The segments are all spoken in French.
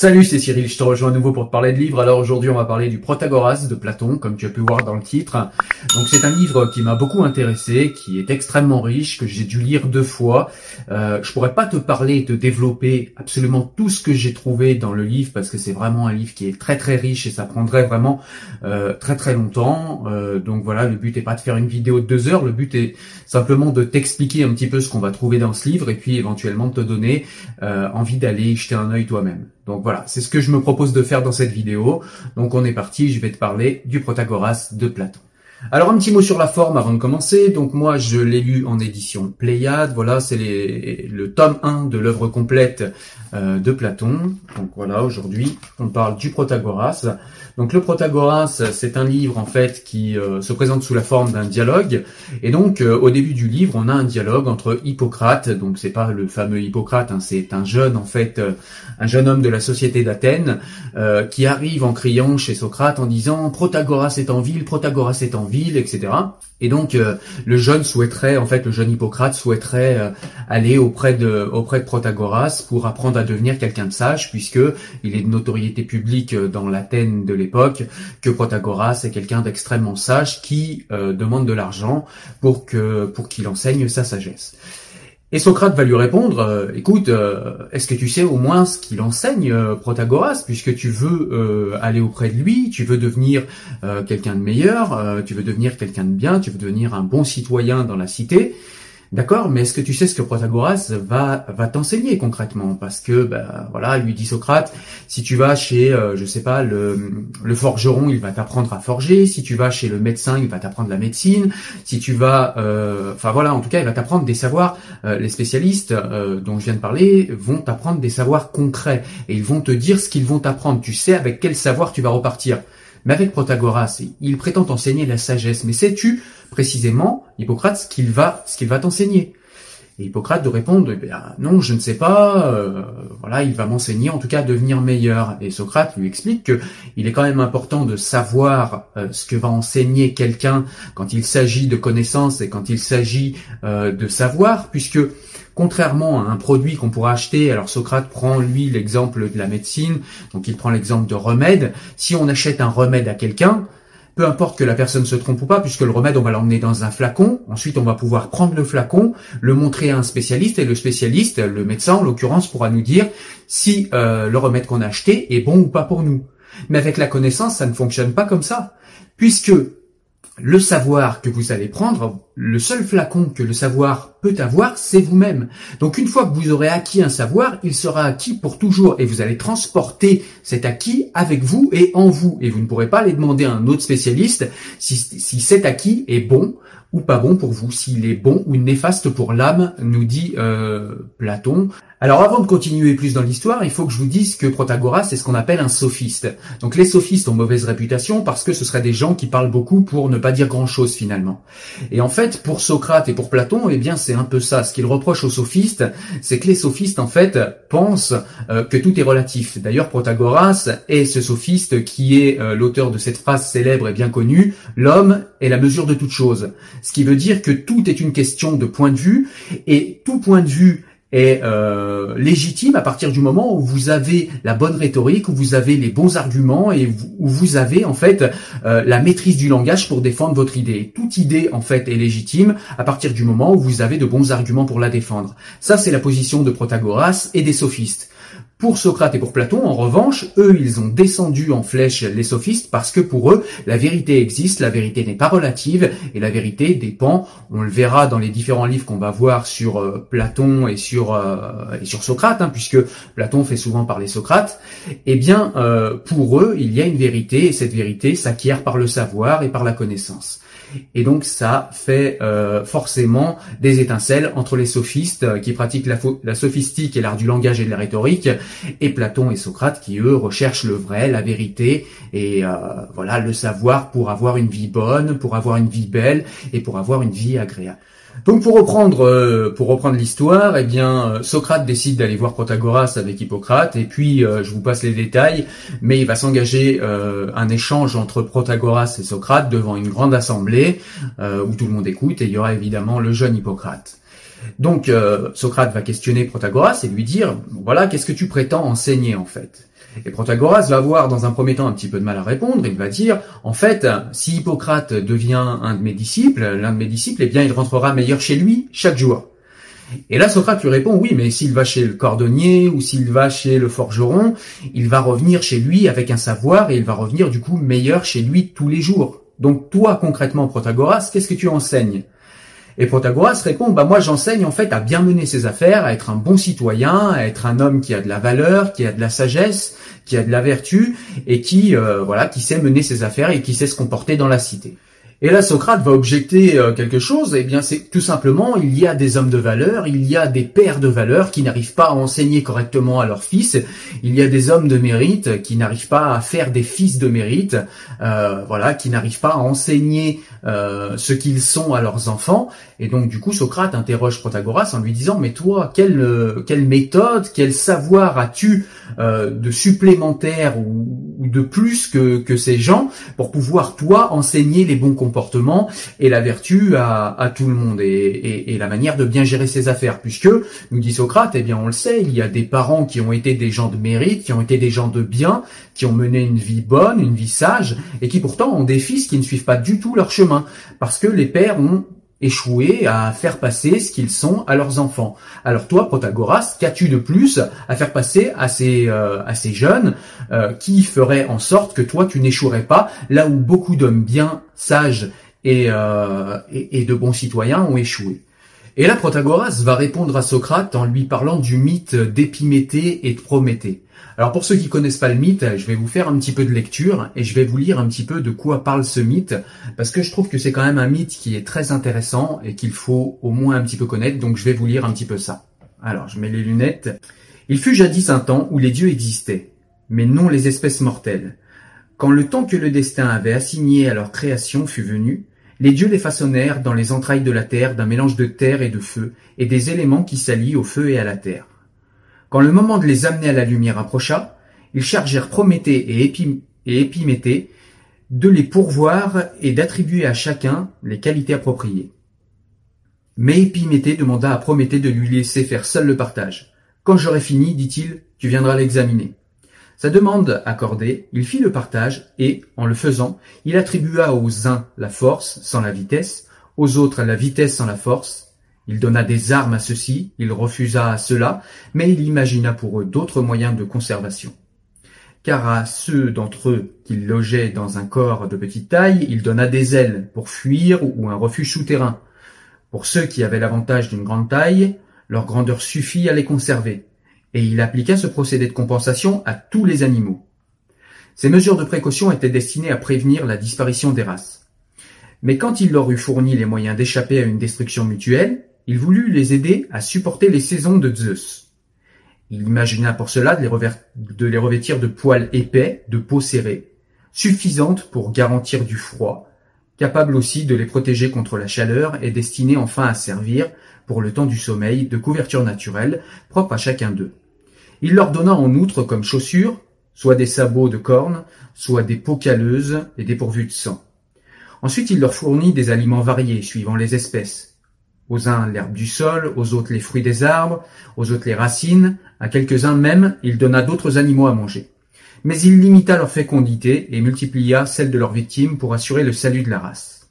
Salut, c'est Cyril, je te rejoins à nouveau pour te parler de livres. Alors aujourd'hui, on va parler du Protagoras de Platon, comme tu as pu voir dans le titre. Donc c'est un livre qui m'a beaucoup intéressé, qui est extrêmement riche, que j'ai dû lire deux fois. Euh, je pourrais pas te parler et te développer absolument tout ce que j'ai trouvé dans le livre, parce que c'est vraiment un livre qui est très très riche et ça prendrait vraiment euh, très très longtemps. Euh, donc voilà, le but est pas de faire une vidéo de deux heures, le but est simplement de t'expliquer un petit peu ce qu'on va trouver dans ce livre et puis éventuellement de te donner euh, envie d'aller jeter un œil toi-même. Donc voilà, c'est ce que je me propose de faire dans cette vidéo. Donc on est parti, je vais te parler du Protagoras de Platon. Alors un petit mot sur la forme avant de commencer. Donc moi je l'ai lu en édition Pléiade. Voilà, c'est le tome 1 de l'œuvre complète euh, de Platon. Donc voilà, aujourd'hui on parle du Protagoras. Donc le Protagoras, c'est un livre en fait qui euh, se présente sous la forme d'un dialogue. Et donc euh, au début du livre, on a un dialogue entre Hippocrate. Donc c'est pas le fameux Hippocrate, hein, c'est un jeune en fait, un jeune homme de la société d'Athènes qui arrive en criant chez Socrate en disant Protagoras est en ville, Protagoras est en etc. Et donc euh, le jeune souhaiterait, en fait, le jeune Hippocrate souhaiterait euh, aller auprès de auprès de Protagoras pour apprendre à devenir quelqu'un de sage, puisque il est de notoriété publique euh, dans l'Athènes de l'époque que Protagoras est quelqu'un d'extrêmement sage qui demande de l'argent pour que pour qu'il enseigne sa sagesse. Et Socrate va lui répondre, euh, écoute, euh, est-ce que tu sais au moins ce qu'il enseigne, euh, Protagoras, puisque tu veux aller auprès de lui, tu veux devenir quelqu'un de meilleur, tu veux devenir quelqu'un de bien, tu veux devenir un bon citoyen dans la cité. D'accord, mais est-ce que tu sais ce que Protagoras va t'enseigner concrètement? Parce que ben voilà, lui dit Socrate, si tu vas chez euh, je sais pas le le forgeron, il va t'apprendre à forger. Si tu vas chez le médecin, il va t'apprendre la médecine. Si tu vas, euh, enfin voilà, en tout cas, il va t'apprendre des savoirs. Euh, les spécialistes dont je viens de parler vont t'apprendre des savoirs concrets et ils vont te dire ce qu'ils vont t'apprendre. Tu sais avec quel savoir tu vas repartir. Mais avec Protagoras, il prétend enseigner la sagesse. Mais sais-tu précisément, Hippocrate, ce qu'il va, ce va t'enseigner? Et Hippocrate de répondre, eh non, je ne sais pas. Euh, voilà, il va m'enseigner, en tout cas, à devenir meilleur. Et Socrate lui explique que il est quand même important de savoir euh, ce que va enseigner quelqu'un quand il s'agit de connaissances et quand il s'agit euh, de savoir, puisque Contrairement à un produit qu'on pourra acheter, alors Socrate prend lui l'exemple de la médecine, donc il prend l'exemple de remède. Si on achète un remède à quelqu'un, peu importe que la personne se trompe ou pas, puisque le remède, on va l'emmener dans un flacon. Ensuite, on va pouvoir prendre le flacon, le montrer à un spécialiste, et le spécialiste, le médecin en l'occurrence, pourra nous dire si euh, le remède qu'on a acheté est bon ou pas pour nous. Mais avec la connaissance, ça ne fonctionne pas comme ça, puisque le savoir que vous allez prendre, le seul flacon que le savoir peut avoir, c'est vous-même. Donc une fois que vous aurez acquis un savoir, il sera acquis pour toujours et vous allez transporter cet acquis avec vous et en vous. Et vous ne pourrez pas aller demander à un autre spécialiste si, cet acquis est bon ou pas bon pour vous, s'il est bon ou néfaste pour l'âme, nous dit euh, Platon. Alors avant de continuer plus dans l'histoire, il faut que je vous dise que Protagoras c'est ce qu'on appelle un sophiste. Donc les sophistes ont mauvaise réputation parce que ce seraient des gens qui parlent beaucoup pour ne pas dire grand-chose finalement. Et en fait, pour Socrate et pour Platon, eh bien c'est un peu ça. Ce qu'ils reprochent aux sophistes, c'est que les sophistes en fait pensent euh, que tout est relatif. D'ailleurs, Protagoras est ce sophiste qui est euh, l'auteur de cette phrase célèbre et bien connue "L'homme est la mesure de toute chose". Ce qui veut dire que tout est une question de point de vue et tout point de vue est euh, légitime à partir du moment où vous avez la bonne rhétorique, où vous avez les bons arguments et où vous avez en fait euh, la maîtrise du langage pour défendre votre idée. Toute idée en fait est légitime à partir du moment où vous avez de bons arguments pour la défendre. Ça c'est la position de Protagoras et des sophistes. Pour Socrate et pour Platon, en revanche, eux, ils ont descendu en flèche les sophistes parce que pour eux, la vérité existe, la vérité n'est pas relative et la vérité dépend, on le verra dans les différents livres qu'on va voir sur euh, Platon et sur, euh, et sur Socrate, hein, puisque Platon fait souvent parler Socrate, eh bien, euh, pour eux, il y a une vérité et cette vérité s'acquiert par le savoir et par la connaissance. Et donc ça fait euh, forcément des étincelles entre les sophistes euh, qui pratiquent la, la sophistique et l'art du langage et de la rhétorique, et Platon et Socrate qui eux recherchent le vrai, la vérité et euh, voilà le savoir pour avoir une vie bonne, pour avoir une vie belle et pour avoir une vie agréable. Donc pour reprendre euh, pour reprendre l'histoire, eh bien euh, Socrate décide d'aller voir Protagoras avec Hippocrate et puis euh, je vous passe les détails, mais il va s'engager un échange entre Protagoras et Socrate devant une grande assemblée où tout le monde écoute et il y aura évidemment le jeune Hippocrate. Donc Socrate va questionner Protagoras et lui dire voilà qu'est-ce que tu prétends enseigner en fait? Et Protagoras va avoir dans un premier temps un petit peu de mal à répondre, il va dire, en fait, si Hippocrate devient un de mes disciples, l'un de mes disciples, eh bien il rentrera meilleur chez lui chaque jour. Et là, Socrate lui répond, oui, mais s'il va chez le cordonnier ou s'il va chez le forgeron, il va revenir chez lui avec un savoir et il va revenir du coup meilleur chez lui tous les jours. Donc toi, concrètement, Protagoras, qu'est-ce que tu enseignes? Et Protagoras répond, bah moi j'enseigne en fait à bien mener ses affaires, à être un bon citoyen, à être un homme qui a de la valeur, qui a de la sagesse, qui a de la vertu et qui euh, voilà, qui sait mener ses affaires et qui sait se comporter dans la cité. Et là, Socrate va objecter euh, quelque chose, et eh bien c'est tout simplement, il y a des hommes de valeur, il y a des pères de valeur qui n'arrivent pas à enseigner correctement à leurs fils, il y a des hommes de mérite qui n'arrivent pas à faire des fils de mérite, euh, voilà, qui n'arrivent pas à enseigner euh, ce qu'ils sont à leurs enfants. Et donc du coup, Socrate interroge Protagoras en lui disant, mais toi, quelle, quelle méthode, quel savoir as-tu de supplémentaire ou, de plus que, que ces gens pour pouvoir, toi, enseigner les bons comportement et la vertu à, tout le monde et, la manière de bien gérer ses affaires. Puisque, nous dit Socrate, eh bien on le sait, il y a des parents qui ont été des gens de mérite, qui ont été des gens de bien, qui ont mené une vie bonne, une vie sage, et qui pourtant ont des fils qui ne suivent pas du tout leur chemin. Parce que les pères ont échoué à faire passer ce qu'ils sont à leurs enfants. Alors toi, Protagoras, qu'as-tu de plus à faire passer à ces, euh, à ces jeunes euh, qui feraient en sorte que toi, tu n'échouerais pas là où beaucoup d'hommes bien, sages et, euh, de bons citoyens ont échoué? Et là, Protagoras va répondre à Socrate en lui parlant du mythe d'Épiméthée et de Prométhée. Alors pour ceux qui connaissent pas le mythe, je vais vous faire un petit peu de lecture et je vais vous lire un petit peu de quoi parle ce mythe parce que je trouve que c'est quand même un mythe qui est très intéressant et qu'il faut au moins un petit peu connaître. Donc je vais vous lire un petit peu ça. Alors je mets les lunettes. Il fut jadis un temps où les dieux existaient, mais non les espèces mortelles. Quand le temps que le destin avait assigné à leur création fut venu, les dieux les façonnèrent dans les entrailles de la terre d'un mélange de terre et de feu et des éléments qui s'allient au feu et à la terre. Quand le moment de les amener à la lumière approcha, ils chargèrent Prométhée et, Épiméthée de les pourvoir et d'attribuer à chacun les qualités appropriées. Mais Épiméthée demanda à Prométhée de lui laisser faire seul le partage. Quand j'aurai fini, dit-il, tu viendras l'examiner. Sa demande accordée, il fit le partage et, en le faisant, il attribua aux uns la force sans la vitesse, aux autres la vitesse sans la force, il donna des armes à ceux-ci, il refusa à ceux-là, mais il imagina pour eux d'autres moyens de conservation. Car à ceux d'entre eux qu'il logeait dans un corps de petite taille, il donna des ailes pour fuir ou un refuge souterrain. Pour ceux qui avaient l'avantage d'une grande taille, leur grandeur suffit à les conserver, et il appliqua ce procédé de compensation à tous les animaux. Ces mesures de précaution étaient destinées à prévenir la disparition des races. Mais quand il leur eut fourni les moyens d'échapper à une destruction mutuelle, il voulut les aider à supporter les saisons de Zeus. Il imagina pour cela de les, revêtir de poils épais, de peau serrée, suffisante pour garantir du froid, capable aussi de les protéger contre la chaleur et destinée enfin à servir, pour le temps du sommeil, de couverture naturelle, propre à chacun d'eux. Il leur donna en outre comme chaussures, soit des sabots de cornes, soit des peaux calleuses et dépourvues de sang. Ensuite il leur fournit des aliments variés, suivant les espèces. Aux uns l'herbe du sol, aux autres les fruits des arbres, aux autres les racines, à quelques-uns même il donna d'autres animaux à manger. Mais il limita leur fécondité et multiplia celle de leurs victimes pour assurer le salut de la race.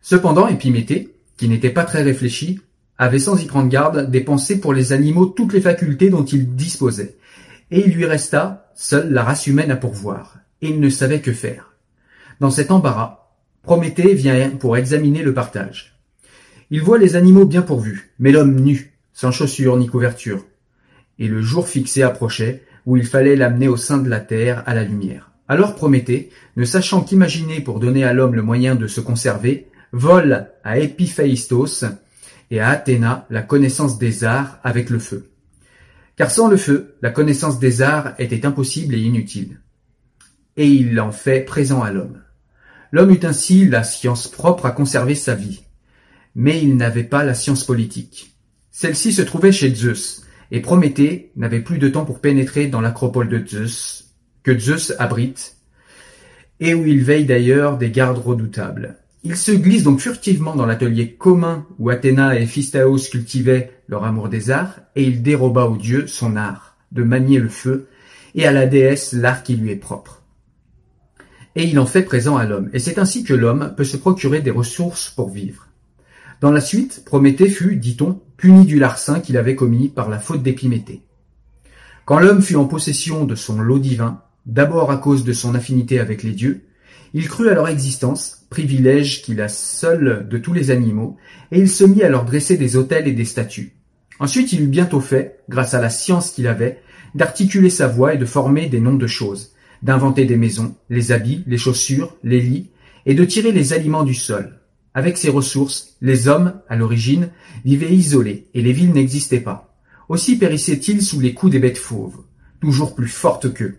Cependant, Épiméthée, qui n'était pas très réfléchi, avait sans y prendre garde dépensé pour les animaux toutes les facultés dont il disposait, et il lui resta seule la race humaine à pourvoir, et il ne savait que faire. Dans cet embarras, Prométhée vient pour examiner le partage. Il voit les animaux bien pourvus, mais l'homme nu, sans chaussures ni couverture. Et le jour fixé approchait, où il fallait l'amener au sein de la terre à la lumière. Alors Prométhée, ne sachant qu'imaginer pour donner à l'homme le moyen de se conserver, vole à Épiphaïstos et à Athéna la connaissance des arts avec le feu. Car sans le feu, la connaissance des arts était impossible et inutile. Et il l'en fait présent à l'homme. L'homme eut ainsi la science propre à conserver sa vie. Mais il n'avait pas la science politique. Celle-ci se trouvait chez Zeus, et Prométhée n'avait plus de temps pour pénétrer dans l'acropole de Zeus, que Zeus abrite, et où il veille d'ailleurs des gardes redoutables. Il se glisse donc furtivement dans l'atelier commun où Athéna et Héphistaos cultivaient leur amour des arts, et il déroba au dieu son art, de manier le feu, et à la déesse l'art qui lui est propre. Et il en fait présent à l'homme, et c'est ainsi que l'homme peut se procurer des ressources pour vivre. Dans la suite, Prométhée fut, dit-on, puni du larcin qu'il avait commis par la faute d'Épiméthée. Quand l'homme fut en possession de son lot divin, d'abord à cause de son affinité avec les dieux, il crut à leur existence, privilège qu'il a seul de tous les animaux, et il se mit à leur dresser des autels et des statues. Ensuite il eut bientôt fait, grâce à la science qu'il avait, d'articuler sa voix et de former des noms de choses, d'inventer des maisons, les habits, les chaussures, les lits, et de tirer les aliments du sol. Avec ces ressources, les hommes, à l'origine, vivaient isolés, et les villes n'existaient pas. Aussi périssaient-ils sous les coups des bêtes fauves, toujours plus fortes qu'eux.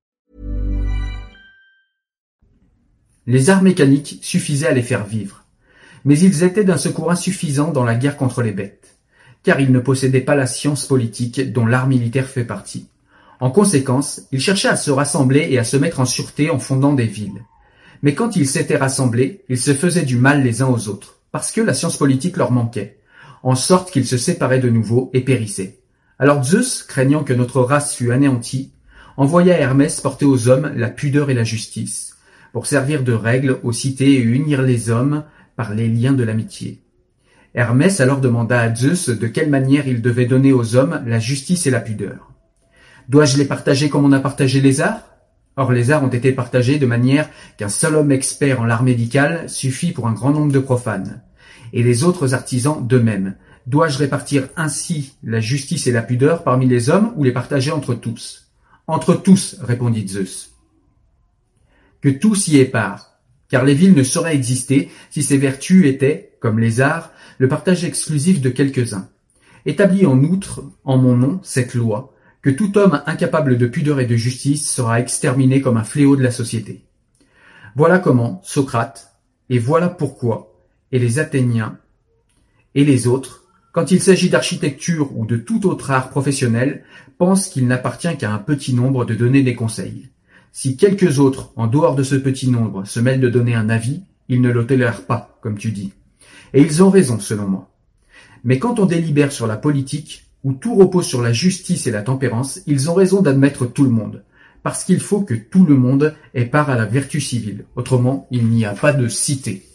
Les arts mécaniques suffisaient à les faire vivre, mais ils étaient d'un secours insuffisant dans la guerre contre les bêtes, car ils ne possédaient pas la science politique dont l'art militaire fait partie. En conséquence, ils cherchaient à se rassembler et à se mettre en sûreté en fondant des villes. Mais quand ils s'étaient rassemblés, ils se faisaient du mal les uns aux autres, parce que la science politique leur manquait, en sorte qu'ils se séparaient de nouveau et périssaient. Alors Zeus, craignant que notre race fût anéantie, envoya Hermès porter aux hommes la pudeur et la justice, pour servir de règle aux cités et unir les hommes par les liens de l'amitié. Hermès alors demanda à Zeus de quelle manière il devait donner aux hommes la justice et la pudeur. Dois-je les partager comme on a partagé les arts? Or les arts ont été partagés de manière qu'un seul homme expert en l'art médical suffit pour un grand nombre de profanes, et les autres artisans d'eux-mêmes. Dois-je répartir ainsi la justice et la pudeur parmi les hommes ou les partager entre tous? Entre tous, répondit Zeus que tous y aient part. car les villes ne sauraient exister si ces vertus étaient, comme les arts, le partage exclusif de quelques-uns. Établis en outre, en mon nom, cette loi, que tout homme incapable de pudeur et de justice sera exterminé comme un fléau de la société. Voilà comment Socrate, et voilà pourquoi, et les Athéniens, et les autres, quand il s'agit d'architecture ou de tout autre art professionnel, pensent qu'il n'appartient qu'à un petit nombre de donner des conseils. Si quelques autres, en dehors de ce petit nombre, se mêlent de donner un avis, ils ne le tolèrent pas, comme tu dis. Et ils ont raison, selon moi. Mais quand on délibère sur la politique, où tout repose sur la justice et la tempérance, ils ont raison d'admettre tout le monde, parce qu'il faut que tout le monde ait part à la vertu civile. Autrement, il n'y a pas de cité.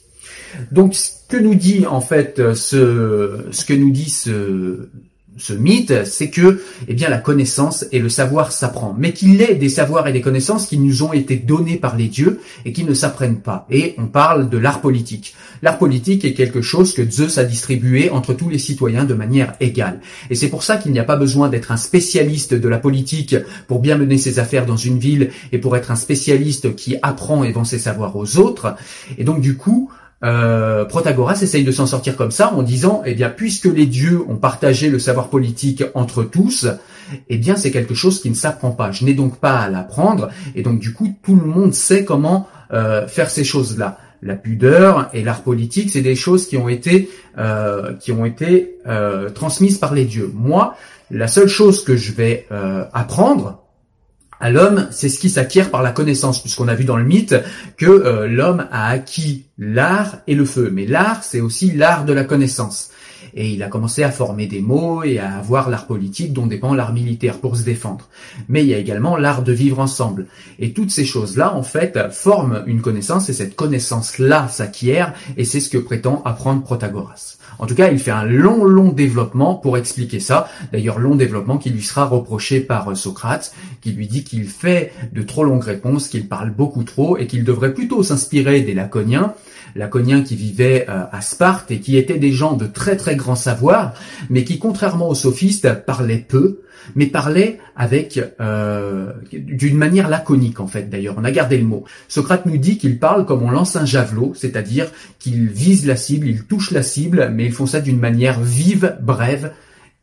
Donc, ce que nous dit en fait ce, ce que nous dit ce, ce mythe, c'est que, eh bien, la connaissance et le savoir s'apprend, mais qu'il est des savoirs et des connaissances qui nous ont été donnés par les dieux et qui ne s'apprennent pas. Et on parle de l'art politique. L'art politique est quelque chose que Zeus a distribué entre tous les citoyens de manière égale. Et c'est pour ça qu'il n'y a pas besoin d'être un spécialiste de la politique pour bien mener ses affaires dans une ville et pour être un spécialiste qui apprend et vend ses savoirs aux autres. Et donc, du coup, euh, Protagoras essaye de s'en sortir comme ça en disant, eh bien, puisque les dieux ont partagé le savoir politique entre tous, eh bien, c'est quelque chose qui ne s'apprend pas. Je n'ai donc pas à l'apprendre, et donc du coup, tout le monde sait comment euh, faire ces choses-là. La pudeur et l'art politique, c'est des choses qui ont été euh, qui ont été transmises par les dieux. Moi, la seule chose que je vais apprendre, à l'homme, c'est ce qui s'acquiert par la connaissance, puisqu'on a vu dans le mythe que euh, l'homme a acquis l'art et le feu. Mais l'art, c'est aussi l'art de la connaissance. Et il a commencé à former des mots et à avoir l'art politique dont dépend l'art militaire pour se défendre. Mais il y a également l'art de vivre ensemble. Et toutes ces choses-là, en fait, forment une connaissance et cette connaissance-là s'acquiert et c'est ce que prétend apprendre Protagoras. En tout cas, il fait un long, long développement pour expliquer ça. D'ailleurs, long développement qui lui sera reproché par euh, Socrate, qui lui dit qu'il fait de trop longues réponses, qu'il parle beaucoup trop et qu'il devrait plutôt s'inspirer des Laconiens, Laconiens qui vivaient euh, à Sparte et qui étaient des gens de très très grand savoir, mais qui, contrairement aux sophistes, parlaient peu, mais parlaient avec euh, d'une manière laconique en fait. D'ailleurs, on a gardé le mot. Socrate nous dit qu'il parle comme on lance un javelot, c'est-à-dire qu'il vise la cible, il touche la cible, mais ils font ça d'une manière vive, brève,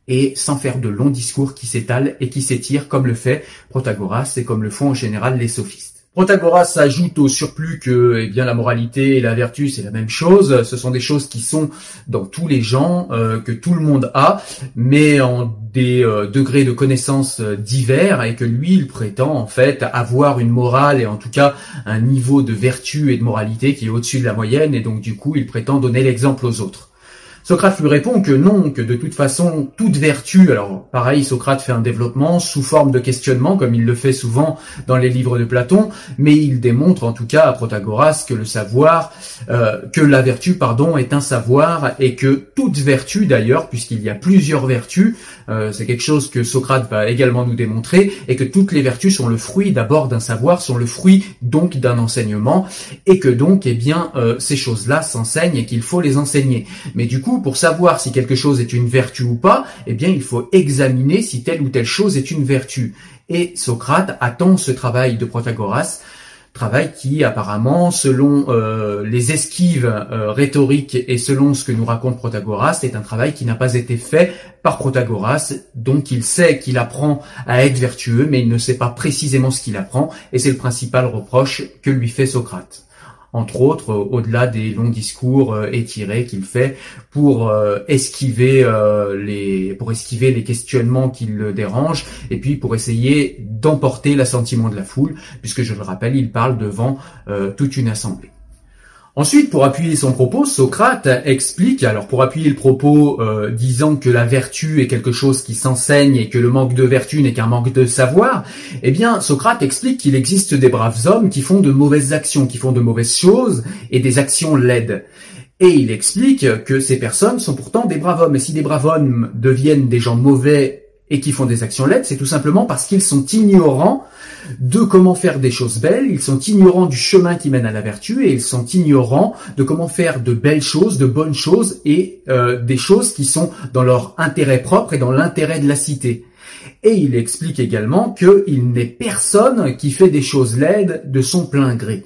et sans faire de longs discours qui s'étalent et qui s'étirent comme le fait Protagoras et comme le font en général les sophistes. Protagoras ajoute au surplus que eh bien la moralité et la vertu c'est la même chose. Ce sont des choses qui sont dans tous les gens, euh, que tout le monde a, mais en des euh, degrés de connaissance euh, divers et que lui il prétend en fait avoir une morale et en tout cas un niveau de vertu et de moralité qui est au-dessus de la moyenne et donc du coup il prétend donner l'exemple aux autres. Socrate lui répond que non, que de toute façon, toute vertu, alors pareil, Socrate fait un développement sous forme de questionnement, comme il le fait souvent dans les livres de Platon, mais il démontre en tout cas à Protagoras que le savoir, euh, que la vertu, pardon, est un savoir, et que toute vertu d'ailleurs, puisqu'il y a plusieurs vertus, euh, c'est quelque chose que Socrate va également nous démontrer, et que toutes les vertus sont le fruit d'abord d'un savoir, sont le fruit donc d'un enseignement, et que donc, eh bien, euh, ces choses-là s'enseignent et qu'il faut les enseigner. Mais du coup, pour savoir si quelque chose est une vertu ou pas, eh bien, il faut examiner si telle ou telle chose est une vertu. Et Socrate attend ce travail de Protagoras, travail qui apparemment, selon euh, les esquives euh, rhétoriques et selon ce que nous raconte Protagoras, est un travail qui n'a pas été fait par Protagoras, donc il sait qu'il apprend à être vertueux, mais il ne sait pas précisément ce qu'il apprend, et c'est le principal reproche que lui fait Socrate entre autres, euh, au-delà des longs discours euh, étirés qu'il fait pour euh, esquiver les pour esquiver les questionnements qui le dérangent et puis pour essayer d'emporter l'assentiment de la foule, puisque je le rappelle, il parle devant toute une assemblée. Ensuite, pour appuyer son propos, Socrate explique, alors pour appuyer le propos euh, disant que la vertu est quelque chose qui s'enseigne et que le manque de vertu n'est qu'un manque de savoir, eh bien Socrate explique qu'il existe des braves hommes qui font de mauvaises actions, qui font de mauvaises choses et des actions laides. Et il explique que ces personnes sont pourtant des braves hommes. Et si des braves hommes deviennent des gens mauvais et qui font des actions laides, c'est tout simplement parce qu'ils sont ignorants de comment faire des choses belles, ils sont ignorants du chemin qui mène à la vertu et ils sont ignorants de comment faire de belles choses, de bonnes choses et euh, des choses qui sont dans leur intérêt propre et dans l'intérêt de la cité. Et il explique également qu'il n'est personne qui fait des choses laides de son plein gré.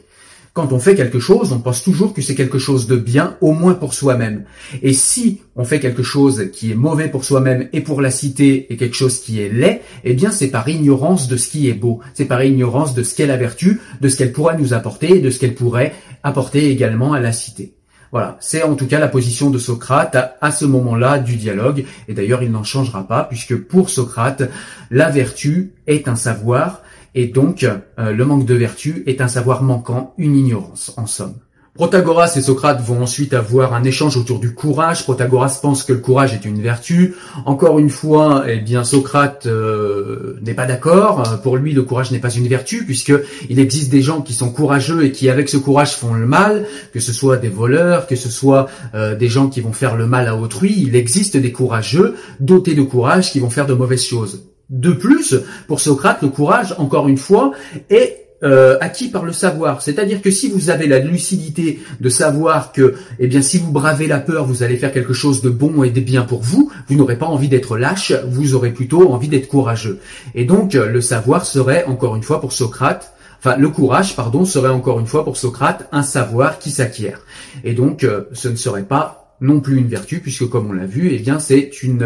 Quand on fait quelque chose, on pense toujours que c'est quelque chose de bien, au moins pour soi-même. Et si on fait quelque chose qui est mauvais pour soi-même et pour la cité et quelque chose qui est laid, eh bien c'est par ignorance de ce qui est beau. C'est par ignorance de ce qu'est la vertu, de ce qu'elle pourrait nous apporter et de ce qu'elle pourrait apporter également à la cité. Voilà, c'est en tout cas la position de Socrate à, ce moment-là du dialogue, et d'ailleurs il n'en changera pas, puisque pour Socrate, la vertu est un savoir, et donc euh, le manque de vertu est un savoir manquant, une ignorance en somme. Protagoras et Socrate vont ensuite avoir un échange autour du courage. Protagoras pense que le courage est une vertu. Encore une fois, eh bien Socrate euh, n'est pas d'accord. Pour lui, le courage n'est pas une vertu puisque il existe des gens qui sont courageux et qui, avec ce courage, font le mal. Que ce soit des voleurs, que ce soit euh, des gens qui vont faire le mal à autrui. Il existe des courageux dotés de courage qui vont faire de mauvaises choses. De plus, pour Socrate, le courage, encore une fois, est euh, acquis par le savoir. C'est-à-dire que si vous avez la lucidité de savoir que, eh bien, si vous bravez la peur, vous allez faire quelque chose de bon et de bien pour vous, vous n'aurez pas envie d'être lâche, vous aurez plutôt envie d'être courageux. Et donc, le savoir serait, encore une fois, pour Socrate, Enfin, le courage, pardon, serait encore une fois pour Socrate un savoir qui s'acquiert. Et donc, euh, ce ne serait pas non plus une vertu puisque comme on l'a vu, eh bien c'est une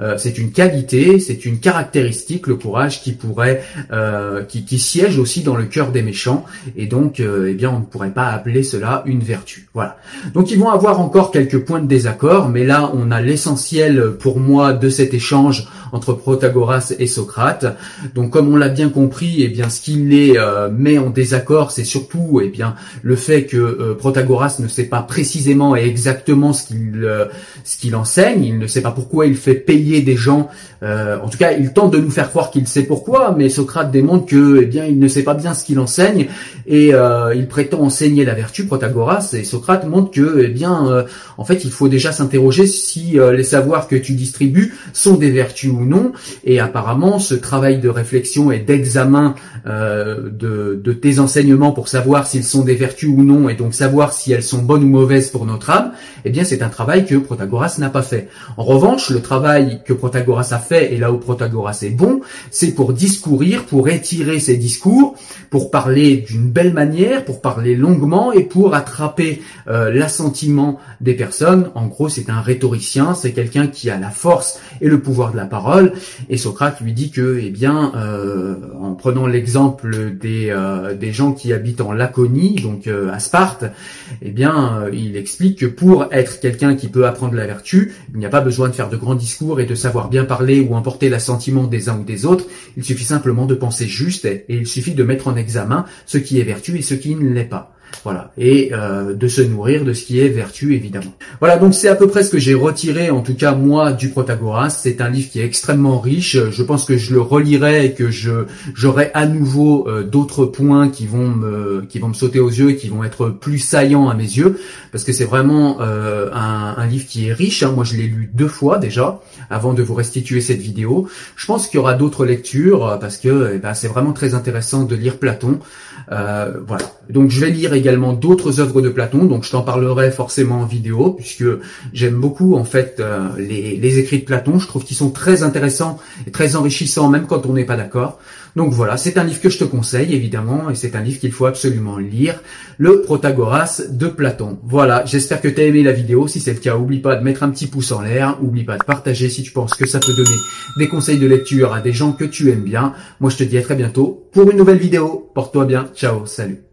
euh, c'est une qualité, c'est une caractéristique le courage qui pourrait euh, qui, qui, siège aussi dans le cœur des méchants et donc euh, eh bien on ne pourrait pas appeler cela une vertu. Voilà. Donc ils vont avoir encore quelques points de désaccord, mais là on a l'essentiel pour moi de cet échange entre Protagoras et Socrate. Donc comme on l'a bien compris, eh bien ce qui les met en désaccord, c'est surtout eh bien le fait que Protagoras ne sait pas précisément et exactement ce euh, ce qu'il enseigne. Il ne sait pas pourquoi il fait payer des gens. Euh, en tout cas, il tente de nous faire croire qu'il sait pourquoi, mais Socrate démontre que, eh bien, il ne sait pas bien ce qu'il enseigne et euh, il prétend enseigner la vertu. Protagoras et Socrate montrent que, eh bien, en fait, il faut déjà s'interroger si les savoirs que tu distribues sont des vertus ou non. Et apparemment, ce travail de réflexion et d'examen de, de tes enseignements pour savoir s'ils sont des vertus ou non, et donc savoir si elles sont bonnes ou mauvaises pour notre âme, eh c'est un travail que Protagoras n'a pas fait. En revanche, le travail que Protagoras a fait, et là où Protagoras est bon, c'est pour discourir, pour étirer ses discours, pour parler d'une belle manière, pour parler longuement et pour attraper euh, l'assentiment des personnes. En gros, c'est un rhétoricien, c'est quelqu'un qui a la force et le pouvoir de la parole. Et Socrate lui dit que, eh bien, euh, en prenant l'exemple des, euh, des gens qui habitent en Laconie, donc à Sparte, eh bien, il explique que pour être quelqu'un qui peut apprendre la vertu, il n'y a pas besoin de faire de grands discours et de savoir bien parler ou emporter l'assentiment des uns ou des autres. Il suffit simplement de penser juste et il suffit de mettre en examen ce qui est vertu et ce qui ne l'est pas. Voilà, et euh, de se nourrir de ce qui est vertu évidemment. Voilà, donc c'est à peu près ce que j'ai retiré, en tout cas moi, du Protagoras. C'est un livre qui est extrêmement riche. Je pense que je le relirai et que je j'aurai à nouveau euh, d'autres points qui vont me qui vont me sauter aux yeux et qui vont être plus saillants à mes yeux, parce que c'est vraiment euh, un, livre qui est riche. Hein. Moi, je l'ai lu deux fois déjà avant de vous restituer cette vidéo. Je pense qu'il y aura d'autres lectures parce que eh ben, c'est vraiment très intéressant de lire Platon. voilà. Donc je vais lire également d'autres œuvres de Platon, donc je t'en parlerai forcément en vidéo, puisque j'aime beaucoup en fait euh, les, écrits de Platon, je trouve qu'ils sont très intéressants et très enrichissants, même quand on n'est pas d'accord. Donc voilà, c'est un livre que je te conseille évidemment, et c'est un livre qu'il faut absolument lire, le Protagoras de Platon. Voilà, j'espère que tu as aimé la vidéo, si c'est le cas, oublie pas de mettre un petit pouce en l'air, oublie pas de partager si tu penses que ça peut donner des conseils de lecture à des gens que tu aimes bien. Moi je te dis à très bientôt pour une nouvelle vidéo, porte-toi bien, ciao, salut